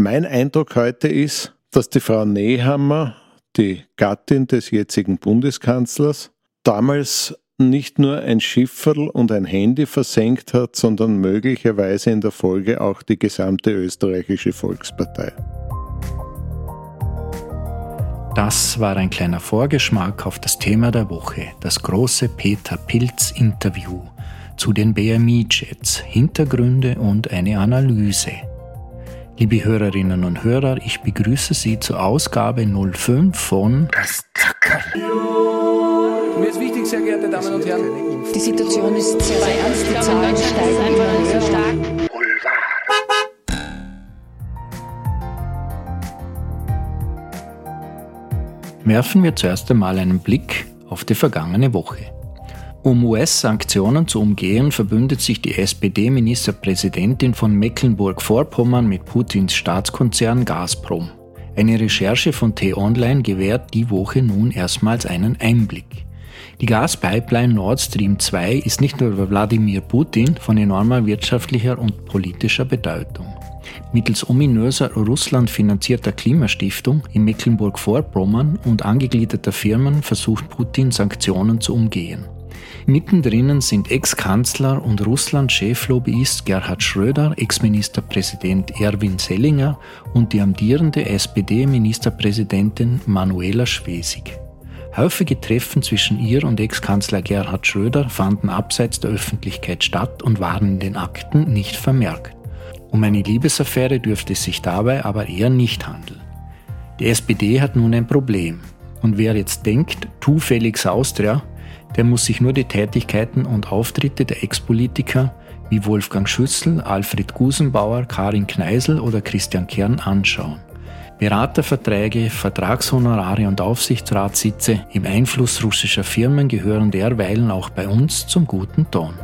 Mein Eindruck heute ist, dass die Frau Nehammer, die Gattin des jetzigen Bundeskanzlers, damals nicht nur ein Schifferl und ein Handy versenkt hat, sondern möglicherweise in der Folge auch die gesamte österreichische Volkspartei. Das war ein kleiner Vorgeschmack auf das Thema der Woche, das große Peter Pilz Interview zu den BMI-Jets, Hintergründe und eine Analyse. Liebe Hörerinnen und Hörer, ich begrüße Sie zur Ausgabe 05 von Das Zackerl. Mir ist wichtig, sehr geehrte Damen und Herren. Die Situation ist sehr, sehr ernst. Die Zahlen steigen immer sehr stark. Werfen wir zuerst einmal einen Blick auf die vergangene Woche. Um US-Sanktionen zu umgehen, verbündet sich die SPD-Ministerpräsidentin von Mecklenburg-Vorpommern mit Putins Staatskonzern Gazprom. Eine Recherche von T-Online gewährt die Woche nun erstmals einen Einblick. Die Gaspipeline Nord Stream 2 ist nicht nur für Wladimir Putin von enormer wirtschaftlicher und politischer Bedeutung. Mittels ominöser Russland finanzierter Klimastiftung in Mecklenburg-Vorpommern und angegliederter Firmen versucht Putin Sanktionen zu umgehen. Mittendrin sind Ex-Kanzler und Russland-Cheflobbyist Gerhard Schröder, Ex-Ministerpräsident Erwin Sellinger und die amtierende SPD-Ministerpräsidentin Manuela Schwesig. Häufige Treffen zwischen ihr und Ex-Kanzler Gerhard Schröder fanden abseits der Öffentlichkeit statt und waren in den Akten nicht vermerkt. Um eine Liebesaffäre dürfte es sich dabei aber eher nicht handeln. Die SPD hat nun ein Problem. Und wer jetzt denkt, tu Felix Austria, der muss sich nur die Tätigkeiten und Auftritte der Ex-Politiker wie Wolfgang Schüssel, Alfred Gusenbauer, Karin Kneisel oder Christian Kern anschauen. Beraterverträge, Vertragshonorare und Aufsichtsratssitze im Einfluss russischer Firmen gehören derweilen auch bei uns zum guten Ton.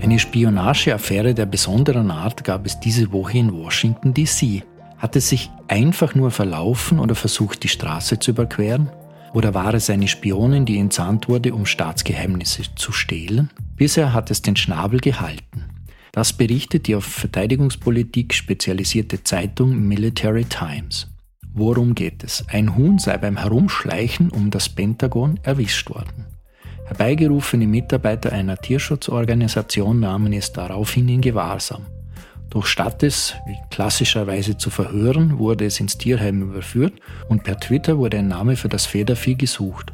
Eine Spionageaffäre der besonderen Art gab es diese Woche in Washington, D.C. Hat es sich einfach nur verlaufen oder versucht, die Straße zu überqueren? Oder war es eine Spionin, die entsandt wurde, um Staatsgeheimnisse zu stehlen? Bisher hat es den Schnabel gehalten. Das berichtet die auf Verteidigungspolitik spezialisierte Zeitung Military Times. Worum geht es? Ein Huhn sei beim Herumschleichen um das Pentagon erwischt worden. Herbeigerufene Mitarbeiter einer Tierschutzorganisation nahmen es daraufhin in Gewahrsam. Doch statt es klassischerweise zu verhören, wurde es ins Tierheim überführt und per Twitter wurde ein Name für das Federvieh gesucht.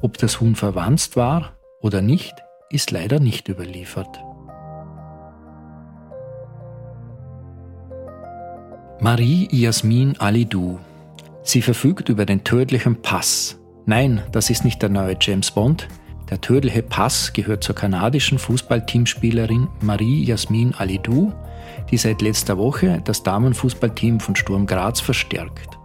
Ob das Huhn verwandt war oder nicht, ist leider nicht überliefert. Marie Yasmin Alidou. Sie verfügt über den tödlichen Pass. Nein, das ist nicht der neue James Bond. Der tödliche Pass gehört zur kanadischen Fußballteamspielerin Marie Yasmin Alidou, die seit letzter Woche das Damenfußballteam von Sturm Graz verstärkt.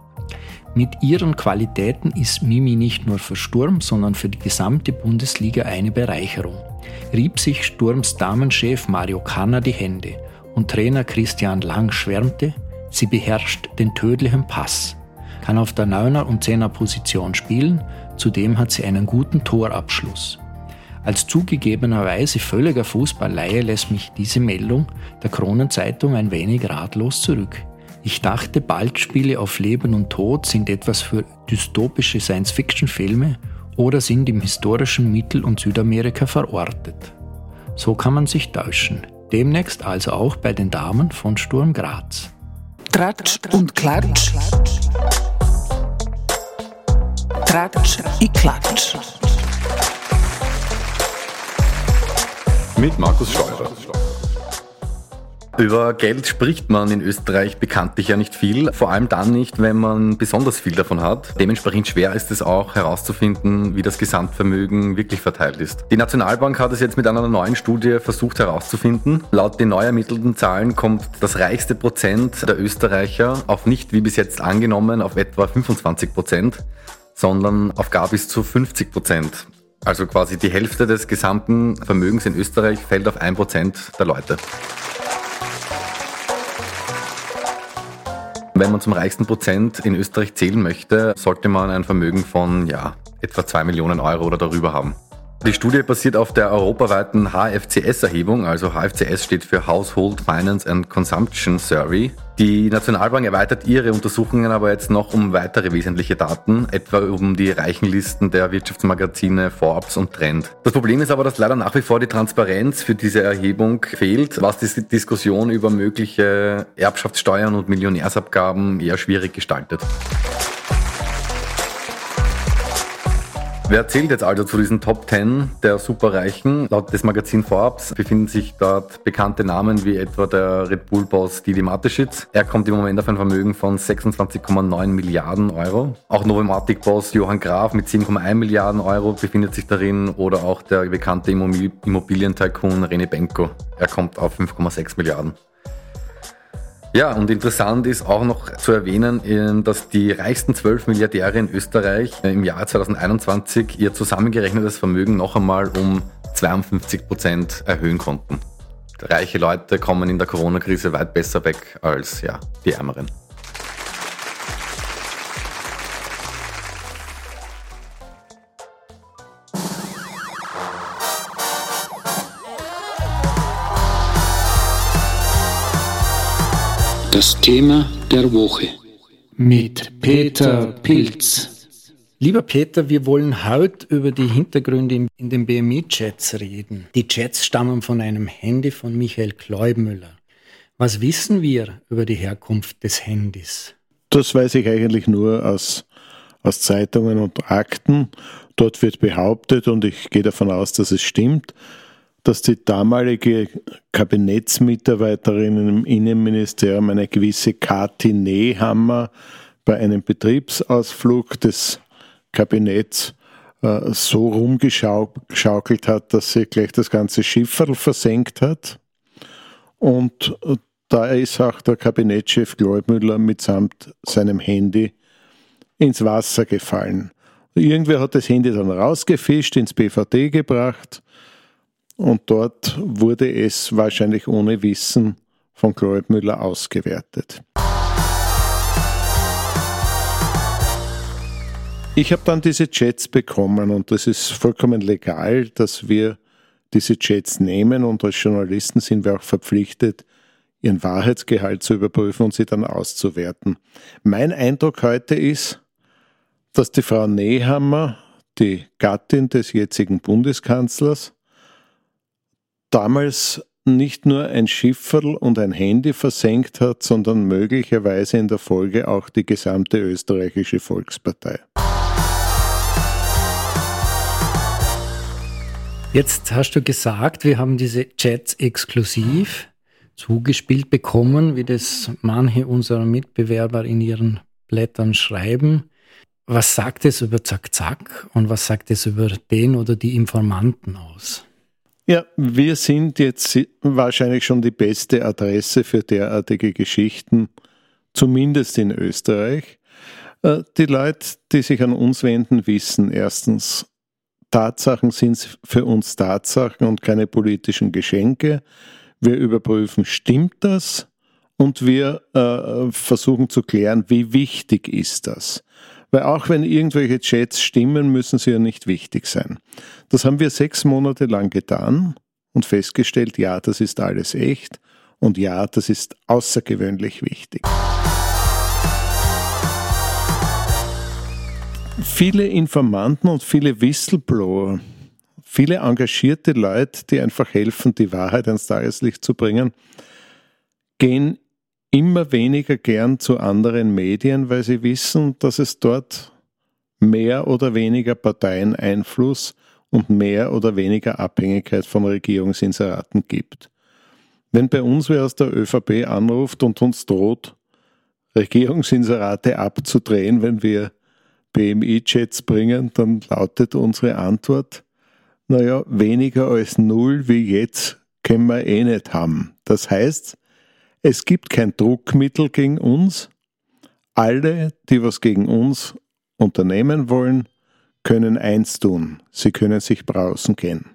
Mit ihren Qualitäten ist Mimi nicht nur für Sturm, sondern für die gesamte Bundesliga eine Bereicherung. Rieb sich Sturms Damenchef Mario Kanner die Hände und Trainer Christian Lang schwärmte, Sie beherrscht den tödlichen Pass, kann auf der 9er und 10er Position spielen, zudem hat sie einen guten Torabschluss. Als zugegebenerweise völliger Fußballleihe lässt mich diese Meldung der Kronenzeitung ein wenig ratlos zurück. Ich dachte, Ballspiele auf Leben und Tod sind etwas für dystopische Science-Fiction-Filme oder sind im historischen Mittel- und Südamerika verortet. So kann man sich täuschen. Demnächst also auch bei den Damen von Sturm Graz. Tratsch und Klatsch. Tratsch und Klatsch. Mit Markus Steurer. Über Geld spricht man in Österreich bekanntlich ja nicht viel, vor allem dann nicht, wenn man besonders viel davon hat. Dementsprechend schwer ist es auch herauszufinden, wie das Gesamtvermögen wirklich verteilt ist. Die Nationalbank hat es jetzt mit einer neuen Studie versucht herauszufinden. Laut den neu ermittelten Zahlen kommt das reichste Prozent der Österreicher auf nicht wie bis jetzt angenommen auf etwa 25 Prozent, sondern auf gar bis zu 50 Prozent. Also quasi die Hälfte des gesamten Vermögens in Österreich fällt auf ein Prozent der Leute. Wenn man zum reichsten Prozent in Österreich zählen möchte, sollte man ein Vermögen von ja, etwa 2 Millionen Euro oder darüber haben. Die Studie basiert auf der europaweiten HFCS-Erhebung, also HFCS steht für Household Finance and Consumption Survey. Die Nationalbank erweitert ihre Untersuchungen aber jetzt noch um weitere wesentliche Daten, etwa um die reichen Listen der Wirtschaftsmagazine Forbes und Trend. Das Problem ist aber, dass leider nach wie vor die Transparenz für diese Erhebung fehlt, was die Diskussion über mögliche Erbschaftssteuern und Millionärsabgaben eher schwierig gestaltet. Wer zählt jetzt also zu diesen Top 10 der Superreichen? Laut des Magazin Forbes befinden sich dort bekannte Namen wie etwa der Red Bull-Boss Didi Mateschitz. Er kommt im Moment auf ein Vermögen von 26,9 Milliarden Euro. Auch Novomatic-Boss Johann Graf mit 7,1 Milliarden Euro befindet sich darin oder auch der bekannte Immobilientycoon René Benko. Er kommt auf 5,6 Milliarden. Ja, und interessant ist auch noch zu erwähnen, ähm, dass die reichsten zwölf Milliardäre in Österreich äh, im Jahr 2021 ihr zusammengerechnetes Vermögen noch einmal um 52 Prozent erhöhen konnten. Reiche Leute kommen in der Corona-Krise weit besser weg als ja, die Ärmeren. Das Thema der Woche mit Peter Pilz. Lieber Peter, wir wollen heute über die Hintergründe in den BMI-Chats reden. Die Chats stammen von einem Handy von Michael Kleubmüller. Was wissen wir über die Herkunft des Handys? Das weiß ich eigentlich nur aus, aus Zeitungen und Akten. Dort wird behauptet, und ich gehe davon aus, dass es stimmt, dass die damalige Kabinettsmitarbeiterin im Innenministerium, eine gewisse Kati Nehammer, bei einem Betriebsausflug des Kabinetts äh, so rumgeschaukelt hat, dass sie gleich das ganze Schifferl versenkt hat. Und äh, da ist auch der Kabinettschef Gläubmüller mitsamt seinem Handy ins Wasser gefallen. Irgendwer hat das Handy dann rausgefischt, ins BVD gebracht und dort wurde es wahrscheinlich ohne Wissen von Kloebmüller ausgewertet. Ich habe dann diese Chats bekommen und das ist vollkommen legal, dass wir diese Chats nehmen und als Journalisten sind wir auch verpflichtet, ihren Wahrheitsgehalt zu überprüfen und sie dann auszuwerten. Mein Eindruck heute ist, dass die Frau Nehammer, die Gattin des jetzigen Bundeskanzlers, damals nicht nur ein Schifferl und ein Handy versenkt hat, sondern möglicherweise in der Folge auch die gesamte österreichische Volkspartei. Jetzt hast du gesagt, wir haben diese Chats exklusiv zugespielt bekommen, wie das manche unserer Mitbewerber in ihren Blättern schreiben. Was sagt es über Zack Zack und was sagt es über den oder die Informanten aus? Ja, wir sind jetzt wahrscheinlich schon die beste Adresse für derartige Geschichten, zumindest in Österreich. Äh, die Leute, die sich an uns wenden, wissen erstens, Tatsachen sind für uns Tatsachen und keine politischen Geschenke. Wir überprüfen, stimmt das? Und wir äh, versuchen zu klären, wie wichtig ist das? Weil auch wenn irgendwelche Chats stimmen, müssen sie ja nicht wichtig sein. Das haben wir sechs Monate lang getan und festgestellt, ja, das ist alles echt und ja, das ist außergewöhnlich wichtig. Viele Informanten und viele Whistleblower, viele engagierte Leute, die einfach helfen, die Wahrheit ans Tageslicht zu bringen, gehen immer weniger gern zu anderen Medien, weil sie wissen, dass es dort mehr oder weniger Parteieneinfluss und mehr oder weniger Abhängigkeit von Regierungsinseraten gibt. Wenn bei uns wer aus der ÖVP anruft und uns droht, Regierungsinserate abzudrehen, wenn wir BMI-Chats bringen, dann lautet unsere Antwort, naja, weniger als null wie jetzt können wir eh nicht haben. Das heißt, es gibt kein Druckmittel gegen uns. Alle, die was gegen uns unternehmen wollen, können eins tun. Sie können sich brausen gehen.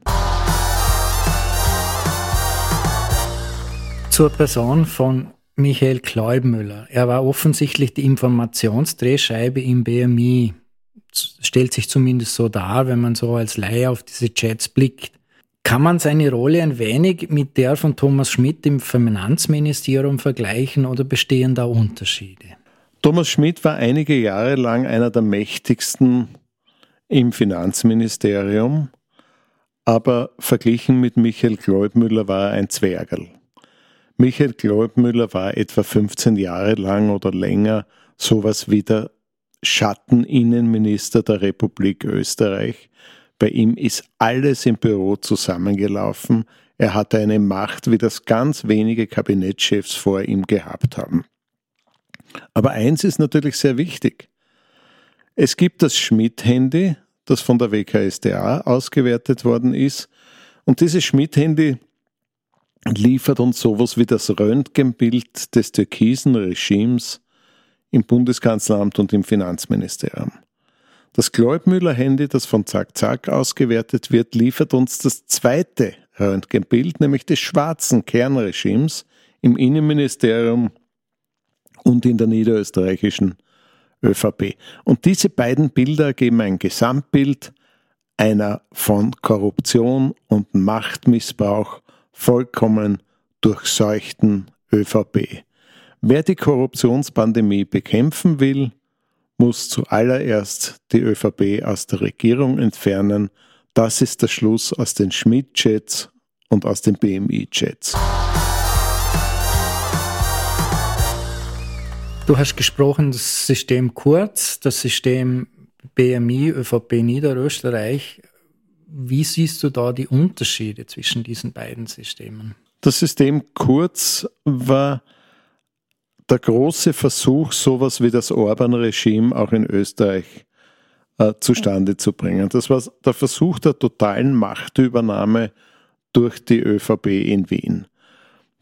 Zur Person von Michael Kleubmüller. Er war offensichtlich die Informationsdrehscheibe im BMI stellt sich zumindest so dar, wenn man so als Laie auf diese Chats blickt. Kann man seine Rolle ein wenig mit der von Thomas Schmidt im Finanzministerium vergleichen oder bestehen da Unterschiede? Thomas Schmidt war einige Jahre lang einer der mächtigsten im Finanzministerium, aber verglichen mit Michael Gläubmüller war er ein Zwergerl. Michael Gläubmüller war etwa 15 Jahre lang oder länger sowas wie der Schatteninnenminister der Republik Österreich, bei ihm ist alles im Büro zusammengelaufen. Er hatte eine Macht, wie das ganz wenige Kabinettschefs vor ihm gehabt haben. Aber eins ist natürlich sehr wichtig. Es gibt das Schmidt-Handy, das von der WKSDA ausgewertet worden ist. Und dieses Schmidt-Handy liefert uns sowas wie das Röntgenbild des türkisen Regimes im Bundeskanzleramt und im Finanzministerium. Das Gläubmüller-Handy, das von Zack Zack ausgewertet wird, liefert uns das zweite Röntgenbild, nämlich des schwarzen Kernregimes im Innenministerium und in der niederösterreichischen ÖVP. Und diese beiden Bilder geben ein Gesamtbild einer von Korruption und Machtmissbrauch vollkommen durchseuchten ÖVP. Wer die Korruptionspandemie bekämpfen will, muss zuallererst die ÖVP aus der Regierung entfernen. Das ist der Schluss aus den Schmidt-Chats und aus den BMI-Chats. Du hast gesprochen, das System Kurz, das System BMI, ÖVP Niederösterreich. Wie siehst du da die Unterschiede zwischen diesen beiden Systemen? Das System Kurz war der große Versuch, sowas wie das Orban-Regime auch in Österreich äh, zustande zu bringen. Das war der Versuch der totalen Machtübernahme durch die ÖVP in Wien.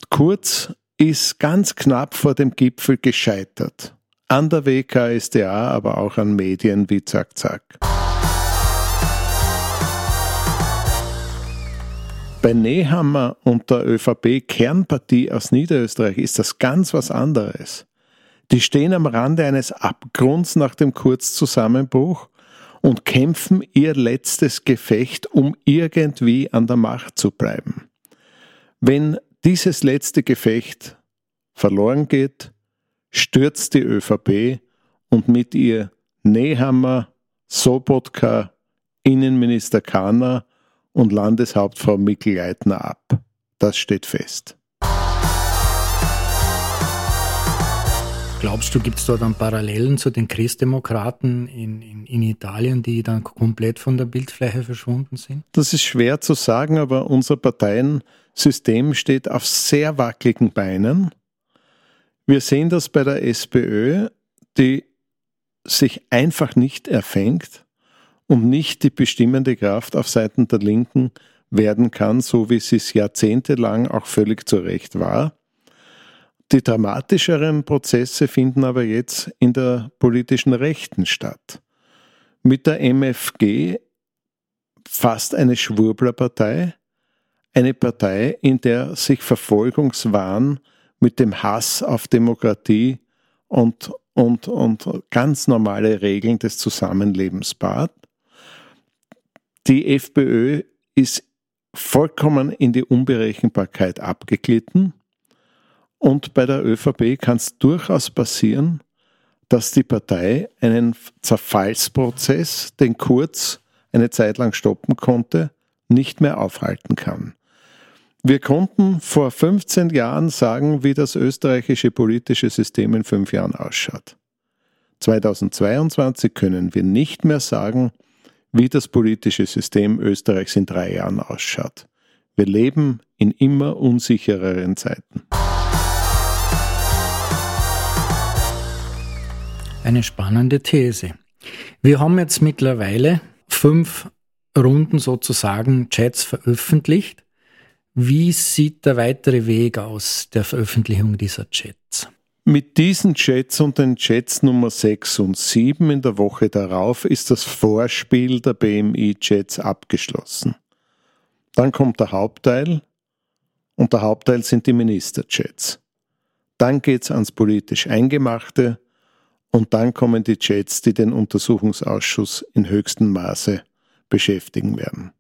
Kurz ist ganz knapp vor dem Gipfel gescheitert. An der WKSDA, aber auch an Medien wie Zack Zack. Bei Nehammer und der ÖVP-Kernpartie aus Niederösterreich ist das ganz was anderes. Die stehen am Rande eines Abgrunds nach dem Kurzzusammenbruch und kämpfen ihr letztes Gefecht, um irgendwie an der Macht zu bleiben. Wenn dieses letzte Gefecht verloren geht, stürzt die ÖVP und mit ihr Nehammer, Sobotka, Innenminister Kahner und Landeshauptfrau Mikl-Leitner ab. Das steht fest. Glaubst du, gibt es da dann Parallelen zu den Christdemokraten in, in, in, Italien, die dann komplett von der Bildfläche verschwunden sind? Das ist schwer zu sagen, aber unser Parteiensystem steht auf sehr wackeligen Beinen. Wir sehen das bei der SPÖ, die sich einfach nicht erfängt und nicht die bestimmende Kraft auf Seiten der Linken werden kann, so wie sie es jahrzehntelang auch völlig zu Recht war. Die dramatischeren Prozesse finden aber jetzt in der politischen Rechten statt. Mit der MFG fast eine Schwurblerpartei, eine Partei, in der sich Verfolgungswahn mit dem Hass auf Demokratie und, und, und ganz normale Regeln des Zusammenlebens bat. Die FPÖ ist vollkommen in die Unberechenbarkeit abgeglitten. Und bei der ÖVP kann es durchaus passieren, dass die Partei einen Zerfallsprozess, den Kurz eine Zeit lang stoppen konnte, nicht mehr aufhalten kann. Wir konnten vor 15 Jahren sagen, wie das österreichische politische System in fünf Jahren ausschaut. 2022 können wir nicht mehr sagen, wie das politische System Österreichs in drei Jahren ausschaut. Wir leben in immer unsichereren Zeiten. Eine spannende These. Wir haben jetzt mittlerweile fünf Runden sozusagen Chats veröffentlicht. Wie sieht der weitere Weg aus der Veröffentlichung dieser Chats? Mit diesen Chats und den Chats Nummer 6 und 7 in der Woche darauf ist das Vorspiel der BMI-Chats abgeschlossen. Dann kommt der Hauptteil und der Hauptteil sind die Minister-Chats. Dann geht's ans politisch Eingemachte Und dann kommen die Jets, die den Untersuchungsausschuss in höchstem Maße beschäftigen werden.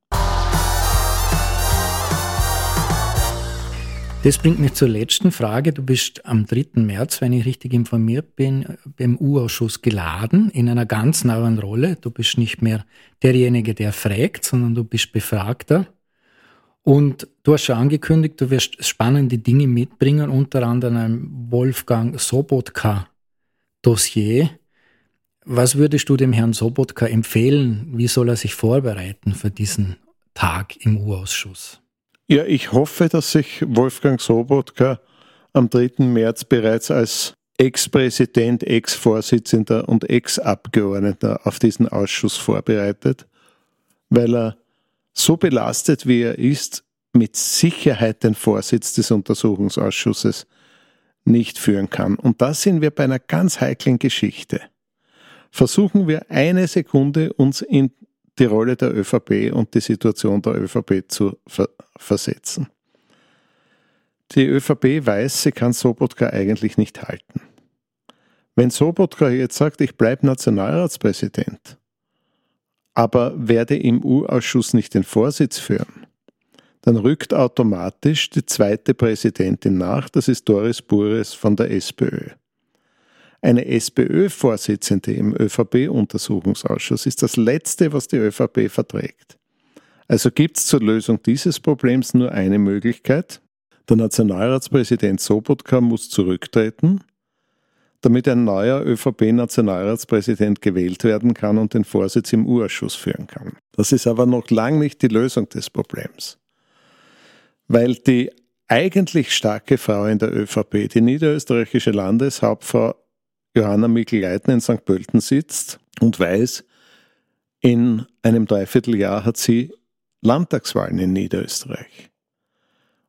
Das bringt mich zur letzten Frage. Du bist am 3. März, wenn ich richtig informiert bin, beim U-Ausschuss geladen in einer ganz neuen Rolle. Du bist nicht mehr derjenige, der fragt, sondern du bist Befragter. Und du hast schon angekündigt, du wirst spannende Dinge mitbringen, unter anderem ein Wolfgang Sobotka Dossier. Was würdest du dem Herrn Sobotka empfehlen? Wie soll er sich vorbereiten für diesen Tag im U-Ausschuss? Ja, ich hoffe, dass sich Wolfgang Sobotka am 3. März bereits als Ex-Präsident, Ex-Vorsitzender und Ex-Abgeordneter auf diesen Ausschuss vorbereitet, weil er so belastet wie er ist, mit Sicherheit den Vorsitz des Untersuchungsausschusses nicht führen kann. Und da sind wir bei einer ganz heiklen Geschichte. Versuchen wir eine Sekunde uns in die Rolle der ÖVP und die Situation der ÖVP zu versetzen. Die ÖVP weiß, sie kann Sobotka eigentlich nicht halten. Wenn Sobotka jetzt sagt, ich bleibe Nationalratspräsident, aber werde im U-Ausschuss nicht den Vorsitz führen, dann rückt automatisch die zweite Präsidentin nach, das ist Doris Bures von der SPÖ. Eine SPÖ-Vorsitzende im ÖVP-Untersuchungsausschuss ist das Letzte, was die ÖVP verträgt. Also gibt es zur Lösung dieses Problems nur eine Möglichkeit. Der Nationalratspräsident Sobotka muss zurücktreten, damit ein neuer ÖVP-Nationalratspräsident gewählt werden kann und den Vorsitz im U-Ausschuss führen kann. Das ist aber noch lang nicht die Lösung des Problems. Weil die eigentlich starke Frau in der ÖVP, die niederösterreichische Landeshauptfrau Johanna Mikl-Leitner in St. Pölten sitzt und weiß, in einem Dreivierteljahr hat sie Landtagswahlen in Niederösterreich.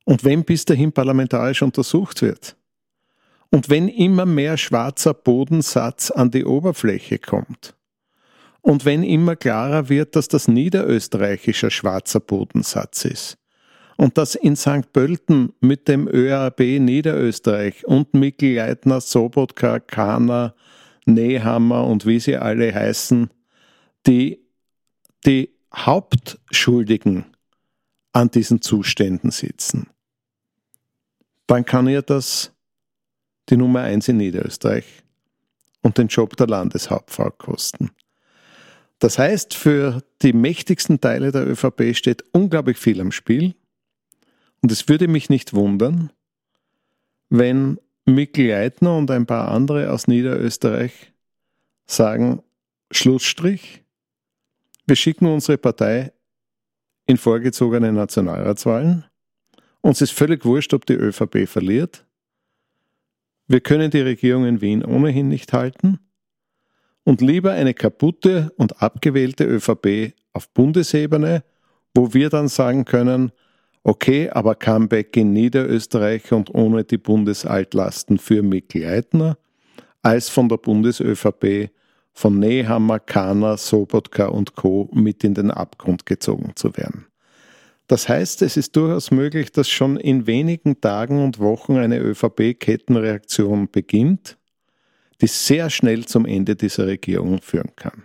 Und wenn bis dahin parlamentarisch untersucht wird und wenn immer mehr schwarzer Bodensatz an die Oberfläche kommt und wenn immer klarer wird, dass das niederösterreichischer schwarzer Bodensatz ist, und dass in St. Pölten mit dem ÖRB Niederösterreich und Mikkel Leitner, Sobotka, Kahner, Nehammer und wie sie alle heißen, die, die Hauptschuldigen an diesen Zuständen sitzen, dann kann ihr das die Nummer eins in Niederösterreich und den Job der Landeshauptfrau kosten. Das heißt, für die mächtigsten Teile der ÖVP steht unglaublich viel am Spiel. Und es würde mich nicht wundern, wenn Mikkel Leitner und ein paar andere aus Niederösterreich sagen, Schlussstrich, wir schicken unsere Partei in vorgezogene Nationalratswahlen. Uns ist völlig wurscht, ob die ÖVP verliert. Wir können die Regierung in Wien ohnehin nicht halten. Und lieber eine kaputte und abgewählte ÖVP auf Bundesebene, wo wir dann sagen können, Okay, aber Comeback in Niederösterreich und ohne die Bundesaltlasten für Mikl Leitner, als von der BundesÖVP von Nehammer, Kahner, Sobotka und Co. mit in den Abgrund gezogen zu werden. Das heißt, es ist durchaus möglich, dass schon in wenigen Tagen und Wochen eine ÖVP-Kettenreaktion beginnt, die sehr schnell zum Ende dieser Regierung führen kann.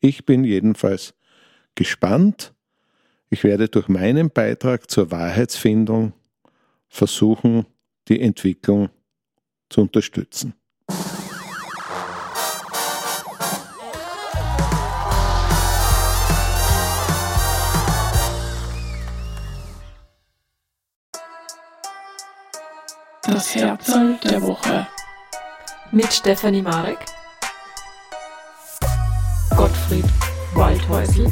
Ich bin jedenfalls gespannt ich werde durch meinen Beitrag zur Wahrheitsfindung versuchen, die Entwicklung zu unterstützen. Herzl der Woche. Mit Stefanie Marek, Gottfried Waldhäusl,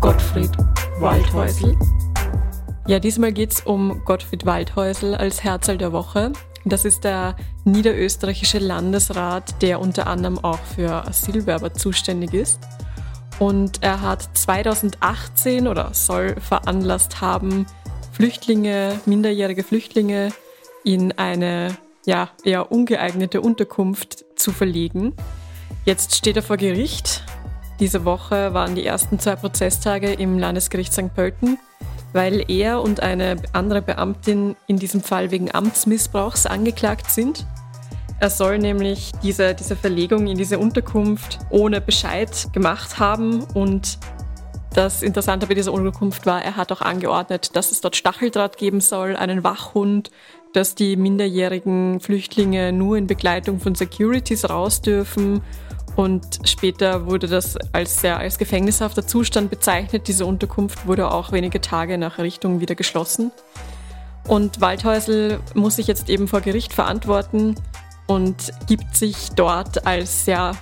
Gottfried Waldhäusl. Ja, diesmal geht es um Gottfried Waldhäusl als Herzl der Woche. Das ist der niederösterreichische Landesrat, der unter anderem auch für Asylwerber zuständig ist. Und er hat 2018 oder soll veranlasst haben, Flüchtlinge, minderjährige Flüchtlinge in eine ja, eher ungeeignete Unterkunft zu verlegen. Jetzt steht er vor Gericht diese Woche waren die ersten zwei Prozesstage im Landesgericht St. Pölten, weil er und eine andere Beamtin in diesem Fall wegen Amtsmissbrauchs angeklagt sind. Er soll nämlich diese, diese Verlegung in diese Unterkunft ohne Bescheid gemacht haben und das Interessante bei dieser Unterkunft war, er hat auch angeordnet, dass es dort Stacheldraht geben soll, einen Wachhund, dass die minderjährigen Flüchtlinge nur in Begleitung von Securities raus dürfen. Und später wurde das als sehr als gefängnishafter Zustand bezeichnet. Diese Unterkunft wurde auch wenige Tage nach Errichtung wieder geschlossen. Und Waldhäusl muss sich jetzt eben vor Gericht verantworten und gibt sich dort als sehr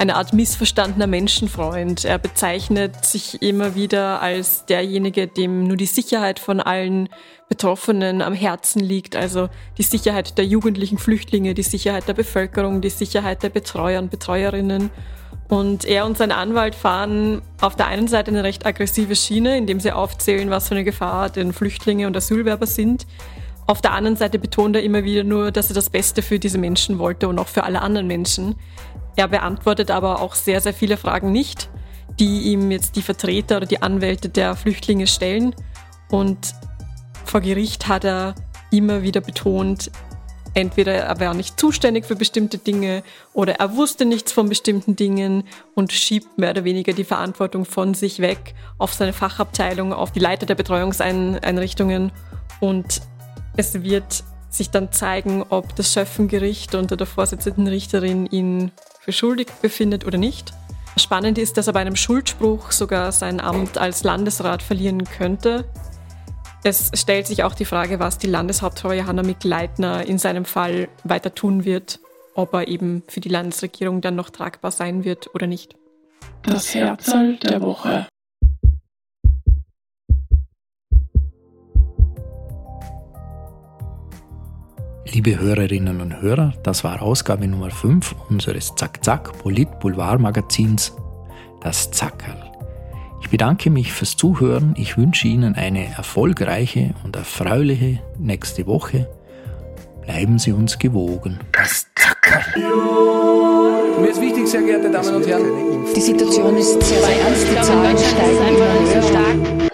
eine Art missverstandener Menschenfreund. Er bezeichnet sich immer wieder als derjenige, dem nur die Sicherheit von allen Betroffenen am Herzen liegt, also die Sicherheit der jugendlichen Flüchtlinge, die Sicherheit der Bevölkerung, die Sicherheit der Betreuer und Betreuerinnen. Und er und sein Anwalt fahren auf der einen Seite eine recht aggressive Schiene, indem sie aufzählen, was für eine Gefahr denn Flüchtlinge und Asylwerber sind. Auf der anderen Seite betont er immer wieder nur, dass er das Beste für diese Menschen wollte und auch für alle anderen Menschen. Er beantwortet aber auch sehr, sehr viele Fragen nicht, die ihm jetzt die Vertreter oder die Anwälte der Flüchtlinge stellen. Und vor Gericht hat er immer wieder betont, entweder er war nicht zuständig für bestimmte Dinge oder er wusste nichts von bestimmten Dingen und schiebt mehr oder weniger die Verantwortung von sich weg auf seine Fachabteilung, auf die Leiter der Betreuungseinrichtungen und es wird sich dann zeigen, ob das Schöffengericht unter der Vorsitzenden Richterin ihn für schuldig befindet oder nicht. Spannend ist, dass er bei einem Schuldspruch sogar sein Amt als Landesrat verlieren könnte. Es stellt sich auch die Frage, was die Landeshauptfrau Johanna Mick-Leitner in seinem Fall weiter tun wird, ob er eben für die Landesregierung dann noch tragbar sein wird oder nicht. Das Herzl der Woche. Liebe Hörerinnen und Hörer, das war Ausgabe Nummer 5 unseres Zack-Zack Polit-Boulevard-Magazins, das Zackerl. Ich bedanke mich fürs Zuhören. Ich wünsche Ihnen eine erfolgreiche und erfreuliche nächste Woche. Bleiben Sie uns gewogen. Das Zackerl. Mir ist wichtig, sehr geehrte Damen und Herren. Die Situation ist sehr, sehr ernst. Die Zahlen steigen immer höher.